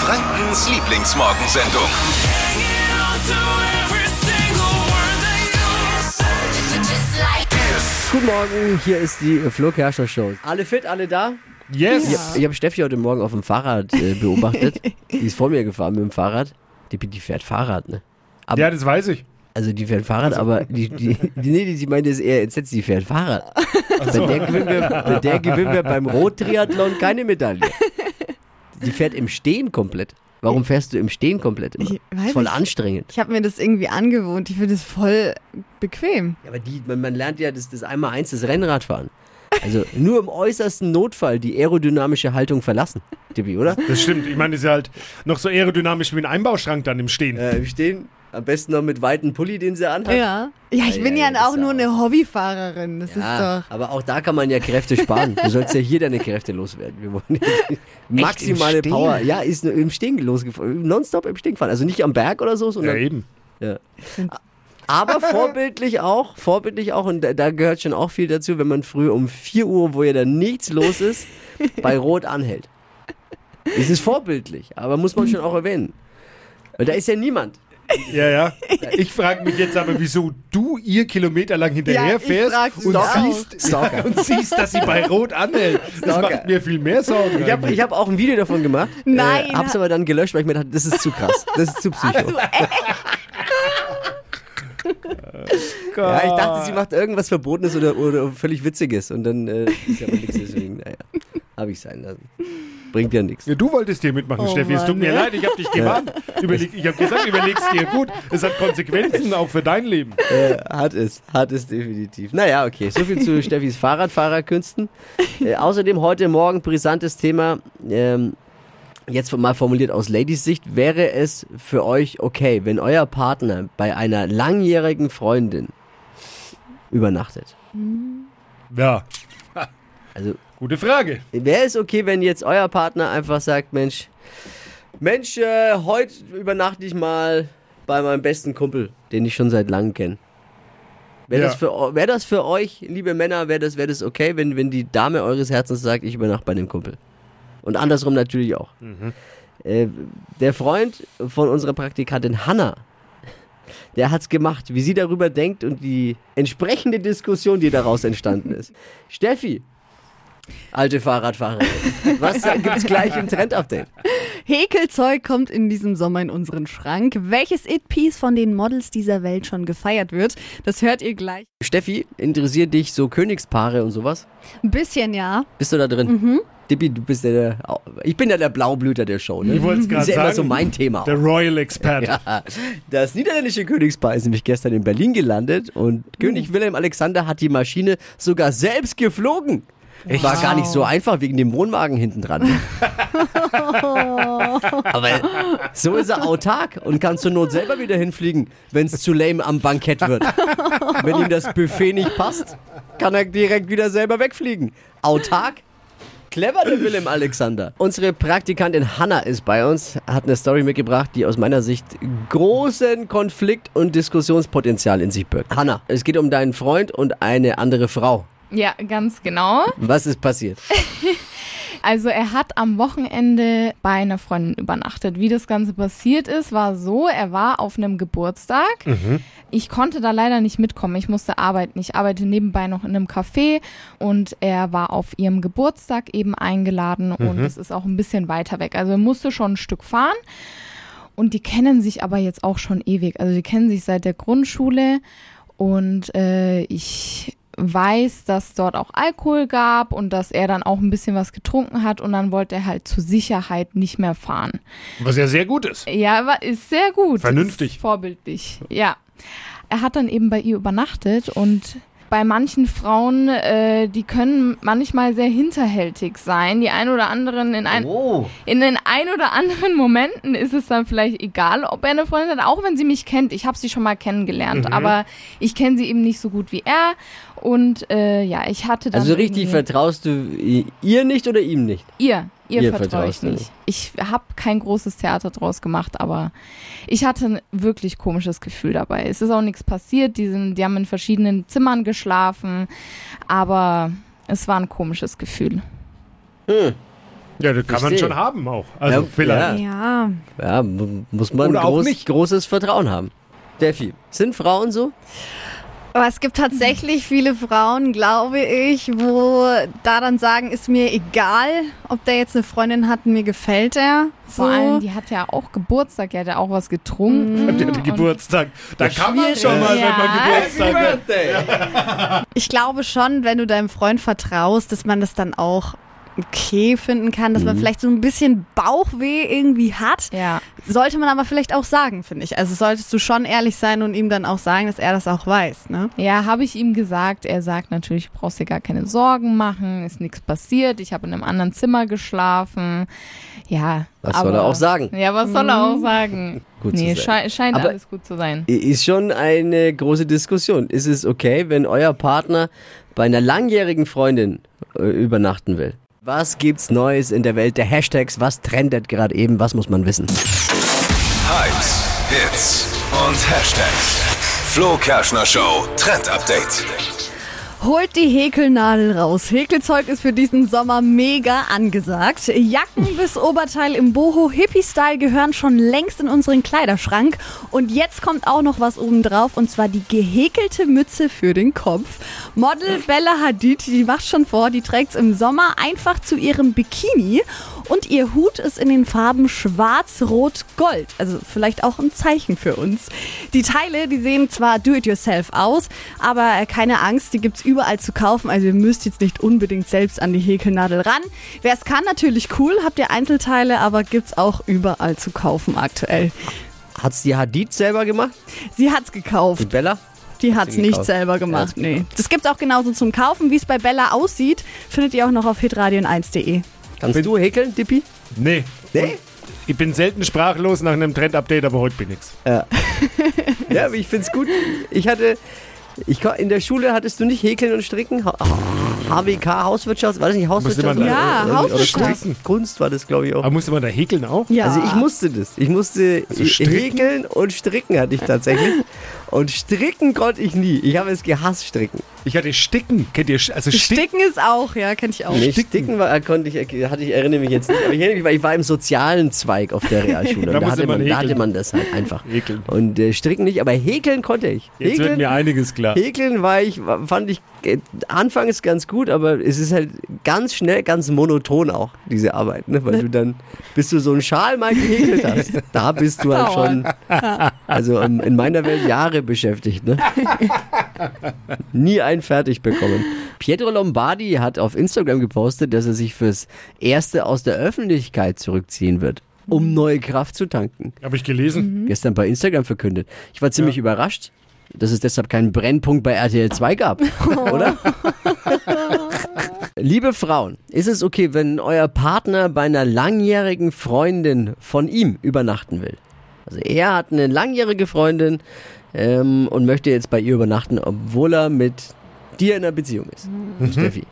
Frankens Lieblingsmorgensendung. Guten Morgen, hier ist die Flo Kerschner Show. Alle fit, alle da? Yes. Ich, ich habe Steffi heute Morgen auf dem Fahrrad äh, beobachtet. die ist vor mir gefahren mit dem Fahrrad. Die, die fährt Fahrrad, ne? Aber, Ja, das weiß ich. Also die fährt Fahrrad, aber die, die, die, nee, die, die meinte es eher entsetzt, die fährt Fahrrad. Bei, der gewinnen wir, bei der gewinnen wir beim Rot-Triathlon keine Medaille. Die fährt im Stehen komplett. Warum fährst du im Stehen komplett immer? Ich weiß ist voll nicht. anstrengend. Ich habe mir das irgendwie angewohnt. Ich finde es voll bequem. Ja, aber die, man, man lernt ja das, das einmal eins, das Rennradfahren. Also nur im äußersten Notfall die aerodynamische Haltung verlassen, Tippi, oder? Das stimmt. Ich meine, das ist ja halt noch so aerodynamisch wie ein Einbauschrank dann im Stehen. Äh, im Stehen, am besten noch mit weiten Pulli, den sie anhat. Ja. Ja, ich Ja, bin ja, ja, auch nur auch- eine Hobbyfahrerin. Das Ja, ist doch. aber auch da kann man ja Kräfte sparen. Du sollst ja hier deine Kräfte loswerden. Wir wollen maximale? Power. Ja, ist nur im Stehen losgefahren. Nonstop im Stehen gefahren. Also nicht am Berg oder so, Ja, sondern. eben. Aber vorbildlich auch, vorbildlich auch, und da, da gehört schon auch viel dazu, wenn man früh um 4 Uhr, wo ja dann nichts los ist, bei Rot anhält. Es ist vorbildlich, aber muss man schon auch erwähnen. Weil da ist ja niemand. Ja, ja. Ich frage mich jetzt aber, wieso du ihr kilometerlang hinterher fährst und siehst, und siehst, dass sie bei Rot anhält. Das Stalker. macht mir viel mehr Sorgen. Ich habe hab auch ein Video davon gemacht. Nein. Äh, hab's aber dann gelöscht, weil ich mir dachte, das ist zu krass. Das ist zu psycho. Ja, ich dachte, sie macht irgendwas Verbotenes oder, oder völlig Witziges und dann äh, ist ja aber nichts deswegen. Naja, habe ich sein lassen. Bringt ja nichts. Ja, du wolltest hier mitmachen, Oh Steffi. Es tut mir ja. leid, ich habe dich gewarnt. Überleg, ich habe gesagt, überleg's dir gut. Es hat Konsequenzen auch für dein Leben. Äh, hat es, hat es definitiv. Naja, okay, so viel zu Steffis Fahrradfahrerkünsten. Äh, außerdem heute Morgen brisantes Thema. Ähm, jetzt mal formuliert aus Ladies Sicht, wäre es für euch okay, wenn euer Partner bei einer langjährigen Freundin übernachtet? Ja, Also gute Frage. Wäre es okay, wenn jetzt euer Partner einfach sagt, Mensch, Mensch, äh, heute übernachte ich mal bei meinem besten Kumpel, den ich schon seit langem kenne. Wäre Ja. das, für, wär das für euch, liebe Männer, wäre das, wär das okay, wenn, wenn die Dame eures Herzens sagt, ich übernachte bei dem Kumpel? Und andersrum natürlich auch. Äh, der Freund von unserer Praktikantin Hanna, der hat's gemacht, wie sie darüber denkt und die entsprechende Diskussion, die daraus entstanden ist. Steffi, alte Fahrradfahrerin, was gibt's gleich im Trend-Update? Häkelzeug kommt in diesem Sommer in unseren Schrank. Welches It-Piece von den Models dieser Welt schon gefeiert wird, das hört ihr gleich. Steffi, interessiert dich so Königspaare und sowas? Ein bisschen, ja. Bist du da drin? Mhm. Dippi, du bist ja der, ich bin ja der Blaublüter der Show, ne? Ich wollte es Das gerade ist ja sagen. immer so mein Thema. Der Royal Expert. Ja, das niederländische Königspaar ist nämlich gestern in Berlin gelandet und König Wilhelm Alexander hat die Maschine sogar selbst geflogen. War gar nicht so einfach wegen dem Wohnwagen hinten dran. Aber so ist er autark und kann zur Not selber wieder hinfliegen, wenn es zu lame am Bankett wird. Wenn ihm das Buffet nicht passt, kann er direkt wieder selber wegfliegen. Autark? Clever, der Willem Alexander. Unsere Praktikantin Hanna ist bei uns, hat eine Story mitgebracht, die aus meiner Sicht großen Konflikt- und Diskussionspotenzial in sich birgt. Hanna, es geht um deinen Freund und eine andere Frau. Ja, ganz genau. Was ist passiert? Also er hat am Wochenende bei einer Freundin übernachtet. Wie das Ganze passiert ist, war so, er war auf einem Geburtstag. Ich konnte da leider nicht mitkommen. Ich musste arbeiten. Ich arbeite nebenbei noch in einem Café und er war auf ihrem Geburtstag eben eingeladen und es ist auch ein bisschen weiter weg. Also er musste schon ein Stück fahren. Und die kennen sich aber jetzt auch schon ewig. Also die kennen sich seit der Grundschule und äh, ich weiß, dass dort auch Alkohol gab und dass er dann auch ein bisschen was getrunken hat und dann wollte er halt zur Sicherheit nicht mehr fahren. Was ja sehr gut ist. Ja, ist sehr gut. Vernünftig. Ist vorbildlich. Ja. Er hat dann eben bei ihr übernachtet und bei manchen Frauen, äh, die können manchmal sehr hinterhältig sein. Die ein oder anderen in ein, Oh, in den ein oder anderen Momenten ist es dann vielleicht egal, ob er eine Freundin hat, auch wenn sie mich kennt. Ich habe sie schon mal kennengelernt, aber ich kenne sie eben nicht so gut wie er. Und äh, ja, ich hatte dann also richtig vertraust du ihr nicht oder ihm nicht? ihr, ihr, Ihr vertraue ich du nicht. Ich habe kein großes Theater draus gemacht, aber ich hatte ein wirklich komisches Gefühl dabei. Es ist auch nichts passiert. Die, sind, die haben in verschiedenen Zimmern geschlafen, aber es war ein komisches Gefühl. Ja, das kann man Verstehe. schon haben auch. Also Ja, vielleicht. Ja. Ja, mu- muss man groß, nicht. großes Vertrauen haben. Steffi, sind Frauen so? Aber es gibt tatsächlich viele Frauen, glaube ich, wo da dann sagen, ist mir egal, ob der jetzt eine Freundin hat, mir gefällt er. So. Vor allem, die hat ja auch Geburtstag, die hat ja auch was getrunken. Die hatte Geburtstag. Da kann man schon mal, wenn man Ja. Geburtstag hat. Ich glaube schon, wenn du deinem Freund vertraust, dass man das dann auch okay finden kann, dass man vielleicht so ein bisschen Bauchweh irgendwie hat. Ja. Sollte man aber vielleicht auch sagen, finde ich. Also solltest du schon ehrlich sein und ihm dann auch sagen, dass er das auch weiß, ne? Ja, habe ich ihm gesagt. Er sagt natürlich, du brauchst dir gar keine Sorgen machen, ist nichts passiert. Ich habe in einem anderen Zimmer geschlafen. Ja. Was aber, soll er auch sagen? Ja, was soll er auch sagen? Gut zu nee, sein. schei scheint Aber- alles gut zu sein. Ist schon eine große Diskussion. Ist es okay, wenn euer Partner bei einer langjährigen Freundin äh, übernachten will? Was gibt's Neues in der Welt der Hashtags? Was trendet gerade eben? Was muss man wissen? Hypes, Hits und Hashtags. Flo Kerschner Show Trend Update. Holt die Häkelnadel raus. Häkelzeug ist für diesen Sommer mega angesagt. Jacken bis Oberteil im Boho-Hippie-Style gehören schon längst in unseren Kleiderschrank. Und jetzt kommt auch noch was obendrauf, und zwar die gehäkelte Mütze für den Kopf. Model Bella Hadid, die macht schon vor, die trägt's im Sommer einfach zu ihrem Bikini. Und ihr Hut ist in den Farben schwarz, rot, gold. Also vielleicht auch ein Zeichen für uns. Die Teile, die sehen zwar do-it-yourself aus, aber keine Angst, die gibt's überall zu kaufen. Also ihr müsst jetzt nicht unbedingt selbst an die Häkelnadel ran. Wer es kann, natürlich cool. Habt ihr Einzelteile, aber gibt's auch überall zu kaufen aktuell. Hat's die Hadid selber gemacht? Sie hat's gekauft. Die Bella? Die hat's sie nicht gekauft? selber gemacht, nee. Das gibt's auch genauso zum Kaufen. Wie es bei Bella aussieht, findet ihr auch noch auf hitradion1.de. Kannst du häkeln, Dippi? Nee. Nee? Ich bin selten sprachlos nach einem Trend-Update, aber heute bin ich's. Ja, aber ich find's gut. Ich hatte, ich, in der Schule hattest du nicht Häkeln und Stricken? HWK, Hauswirtschaft, war das nicht Hauswirtschaft? da- Ja, Oder- Hauswirtschaft. Kunst, Kunst war das, glaube ich, auch. Aber musste man da häkeln auch? Ja. Also ich musste das. Ich musste Also häkeln und stricken hatte ich tatsächlich. Und stricken konnte ich nie. Ich habe es gehasst, stricken. Ich hatte Sticken. Kennt ihr? Also Sticken. Sticken ist auch, ja, kenn ich auch. Nee, Sticken. Sticken war, konnte ich, hatte ich, erinnere mich jetzt nicht. Aber ich erinnere mich, weil ich war im sozialen Zweig auf der Realschule. Da Und da, hatte man da häkeln. hatte man das halt einfach. Häkeln. Und äh, stricken nicht, aber häkeln konnte ich. Jetzt wird häkeln, mir einiges klar. häkeln war ich, fand ich äh, anfangs ganz gut, aber es ist halt ganz schnell, ganz monoton auch, diese Arbeit. Ne? Weil du dann, bis du so einen Schal mal gehäkelt hast, da bist du halt schon, also ähm, in meiner Welt Jahre beschäftigt. Ne? Nie einen fertig bekommen. Pietro Lombardi hat auf Instagram gepostet, dass er sich fürs Erste aus der Öffentlichkeit zurückziehen wird, um neue Kraft zu tanken. Habe ich gelesen. Gestern bei Instagram verkündet. Ich war ziemlich überrascht, dass es deshalb keinen Brennpunkt bei RTL 2 gab, oder? Liebe Frauen, ist es okay, wenn euer Partner bei einer langjährigen Freundin von ihm übernachten will? Also er hat eine langjährige Freundin ähm, und möchte jetzt bei ihr übernachten, obwohl er mit dir in einer Beziehung ist. Steffi.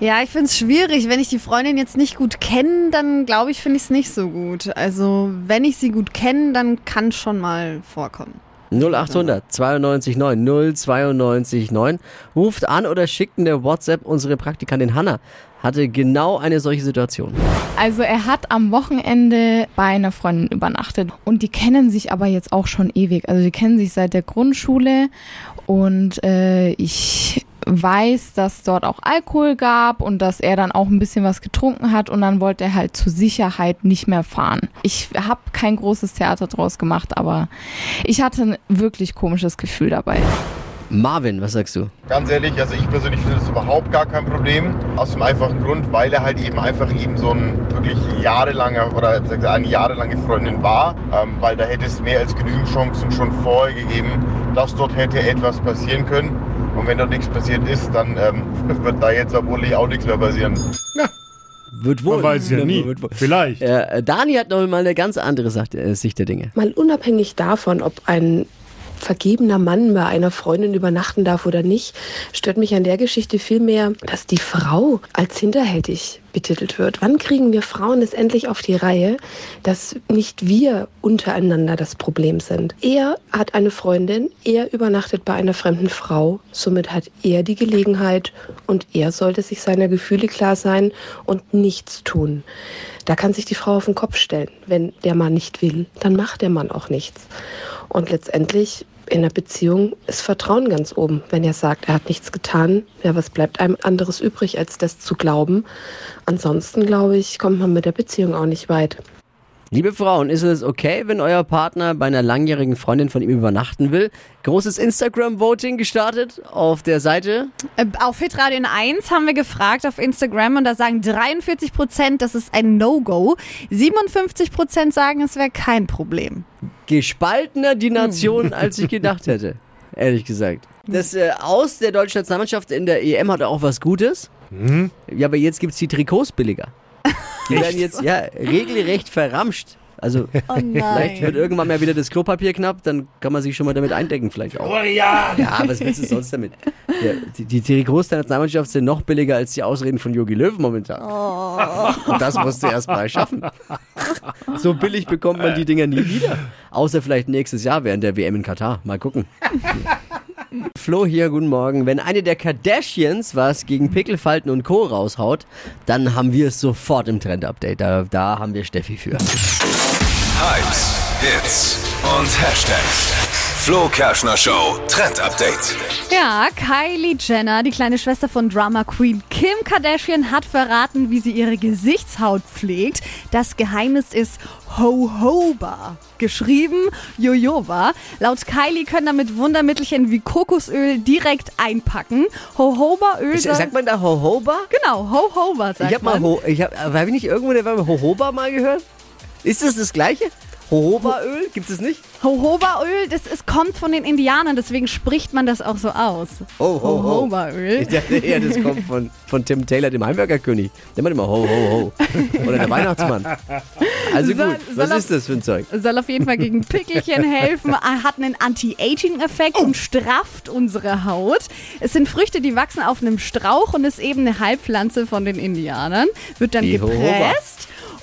Ja, ich find's schwierig. Wenn ich die Freundin jetzt nicht gut kenne, dann glaube ich, finde ich es nicht so gut. Also, wenn ich sie gut kenne, dann kann schon mal vorkommen. 0800 92 9 092 9. Ruft an oder schickt eine WhatsApp. Unsere Praktikantin Hanna hatte genau eine solche Situation. Also er hat am Wochenende bei einer Freundin übernachtet und die kennen sich aber jetzt auch schon ewig. Also die kennen sich seit der Grundschule und äh, ich weiß, dass dort auch Alkohol gab und dass er dann auch ein bisschen was getrunken hat und dann wollte er halt zur Sicherheit nicht mehr fahren. Ich habe kein großes Theater draus gemacht, aber ich hatte ein wirklich komisches Gefühl dabei. Marvin, was sagst du? Ganz ehrlich, also ich persönlich finde das überhaupt gar kein Problem. Aus dem einfachen Grund, weil er halt eben einfach eben so ein wirklich jahrelanger oder sag ich, eine jahrelange Freundin war. Ähm, weil da hätte es mehr als genügend Chancen schon vorher gegeben, dass dort hätte etwas passieren können. Und wenn dort nichts passiert ist, dann ähm, wird da jetzt vermutlich auch nichts mehr passieren. Wird wohl. Man weiß es ja nie. Wird wohl. Vielleicht. Äh, Dani hat noch mal eine ganz andere äh, Sicht der Dinge. Mal unabhängig davon, ob ein vergebener Mann bei einer Freundin übernachten darf oder nicht, stört mich an der Geschichte vielmehr, dass die Frau als hinterhältig betitelt wird. Wann kriegen wir Frauen es endlich auf die Reihe, dass nicht wir untereinander das Problem sind? Er hat eine Freundin, er übernachtet bei einer fremden Frau, somit hat er die Gelegenheit und er sollte sich seiner Gefühle klar sein und nichts tun. Da kann sich die Frau auf den Kopf stellen. Wenn der Mann nicht will, dann macht der Mann auch nichts. Und letztendlich in einer Beziehung ist Vertrauen ganz oben. Wenn er sagt, er hat nichts getan, ja, was bleibt einem anderes übrig, als das zu glauben? Ansonsten, glaube ich, kommt man mit der Beziehung auch nicht weit. Liebe Frauen, ist es okay, wenn euer Partner bei einer langjährigen Freundin von ihm übernachten will? Großes Instagram-Voting gestartet auf der Seite. Äh, Auf Hitradio 1 haben wir gefragt auf Instagram und da sagen 43 Prozent, das ist ein No-Go. 57 Prozent sagen, es wäre kein Problem. Gespaltener die Nation, als ich gedacht hätte. Ehrlich gesagt. Das äh, Aus der deutschen Nationalmannschaft in der EM hat auch was Gutes. Ja, aber jetzt gibt's die Trikots billiger. Die werden jetzt ja regelrecht verramscht. Also Oh vielleicht wird irgendwann mal wieder das Klopapier knapp, dann kann man sich schon mal damit eindecken vielleicht auch. ja. Ja, was willst du sonst damit? Ja, die, die Trikots der Nationalmannschaft sind noch billiger als die Ausreden von Jogi Löw momentan. Und das musst du erst mal schaffen. So billig bekommt man die Dinger nie wieder. Außer vielleicht nächstes Jahr während der WM in Katar. Mal gucken. Flo hier, guten Morgen. Wenn eine der Kardashians was gegen Pickelfalten und Co. raushaut, dann haben wir es sofort im Trend-Update. Da, da haben wir Steffi für. Hypes, Hits und Hashtags. Flo Kerschner Show Trend Update. Ja, Kylie Jenner, die kleine Schwester von Drama Queen Kim Kardashian, hat verraten, wie sie ihre Gesichtshaut pflegt. Das Geheimnis ist Jojoba. Geschrieben Jojoba. Laut Kylie können damit Wundermittelchen wie Kokosöl direkt einpacken. Jojobaöl soll... Sagt man da Hohoba? Genau, Jojoba sagt Ich hab mal, man. Ho ich hab, hab ich nicht irgendwo in der Hohoba mal gehört? Ist das das gleiche? Jojobaöl? Gibt es nicht? Jojobaöl, das ist, kommt von den Indianern, deswegen spricht man das auch so aus. Oh, ho, ho. Jojobaöl. Ich dachte eher, das kommt von, von Tim Taylor, dem Heimwerkerkönig. Der macht immer ho, ho, ho. Oder der Weihnachtsmann. Also Soll- gut, was ist das für ein Zeug? Soll auf jeden Fall gegen Pickelchen helfen, hat einen Anti-Aging-Effekt und strafft unsere Haut. Es sind Früchte, die wachsen auf einem Strauch und ist eben eine Heilpflanze von den Indianern. Wird dann Die Jojoba.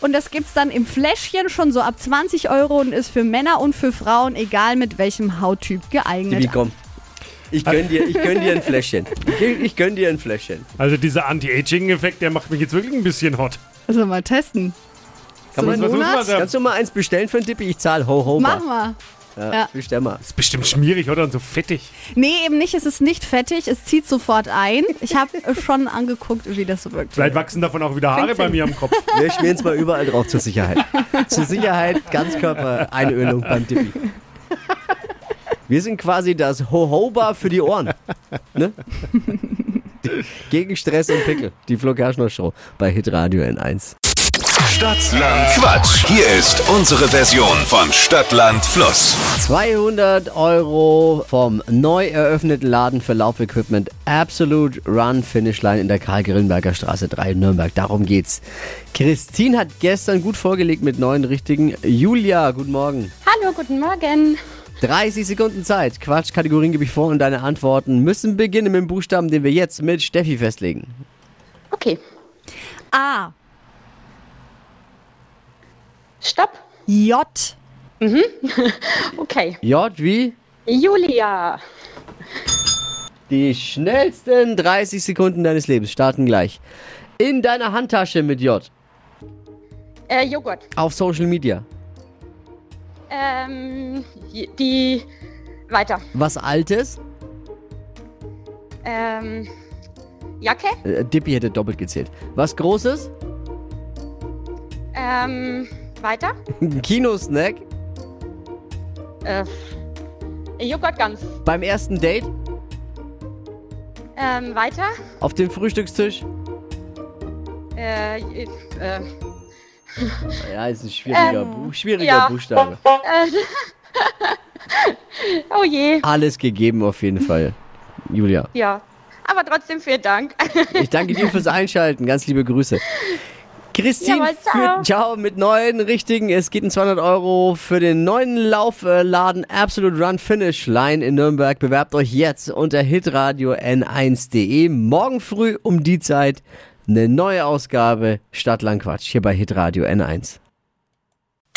Und das gibt's dann im Fläschchen schon so ab 20 Euro und ist für Männer und für Frauen, egal mit welchem Hauttyp, geeignet. Wie komm. Ich gönn dir, ich gönn dir ein Fläschchen. Ich, ich gönn dir ein Fläschchen. Also dieser Anti-Aging-Effekt, der macht mich jetzt wirklich ein bisschen hot. Also mal testen. Kann So man, kannst du mal eins bestellen für einen Dippi? Ich zahle ho, ho, Mach mal. Ja, Ja. mal. Ist bestimmt schmierig, oder? Und so fettig. Nee, eben nicht. Es ist nicht fettig. Es zieht sofort ein. Ich habe schon angeguckt, wie das so wirkt. Vielleicht wachsen davon auch wieder Haare Klingt bei mir am Kopf. Wir schmieren es mal überall drauf zur Sicherheit. zur Sicherheit Ganzkörper-Einölung beim Dippi. Wir sind quasi das Hohoba für die Ohren. Ne? Gegen Stress und Pickel. Die Flo Kerschner Show bei Hitradio N1. Stadtland Quatsch. Hier ist unsere Version von Stadtland Fluss. 200 Euro vom neu eröffneten Laden für Laufequipment Absolute Run Finish Line in der Karl-Grillenberger Straße 3 in Nürnberg. Darum geht's. Christine hat gestern gut vorgelegt mit neun richtigen. Julia, guten Morgen. Hallo, guten Morgen. 30 Sekunden Zeit. Quatsch, Kategorien gebe ich vor und deine Antworten müssen beginnen mit dem Buchstaben, den wir jetzt mit Steffi festlegen. Okay, A. stopp. J. Okay. J wie Julia. die schnellsten 30 Sekunden deines Lebens starten gleich. In deiner Handtasche mit J. Äh, Joghurt. Auf Social Media. Ähm, die. Weiter. Was Altes. Ähm, Jacke. Äh, Dippy hätte doppelt gezählt. Was Großes. Ähm, weiter. Ein Kinosnack. Äh, Joghurt ganz. Beim ersten Date. Ähm, weiter. Auf dem Frühstückstisch. Äh, äh, Ja, ist ein schwieriger, Ähm, Bu schwieriger ja. Buchstabe. oh je. Alles gegeben auf jeden Fall. Julia. Ja. Aber trotzdem vielen Dank. Ich danke dir fürs Einschalten. Ganz liebe Grüße. Christine Jawohl, ciao. führt ciao mit neuen richtigen. Es geht in 200 Euro für den neuen Laufladen Absolute Run Finish Line in Nürnberg. Bewerbt euch jetzt unter hitradio n1.de. Morgen früh um die Zeit Eine neue Ausgabe Stadtlandquatsch hier bei Hitradio N1.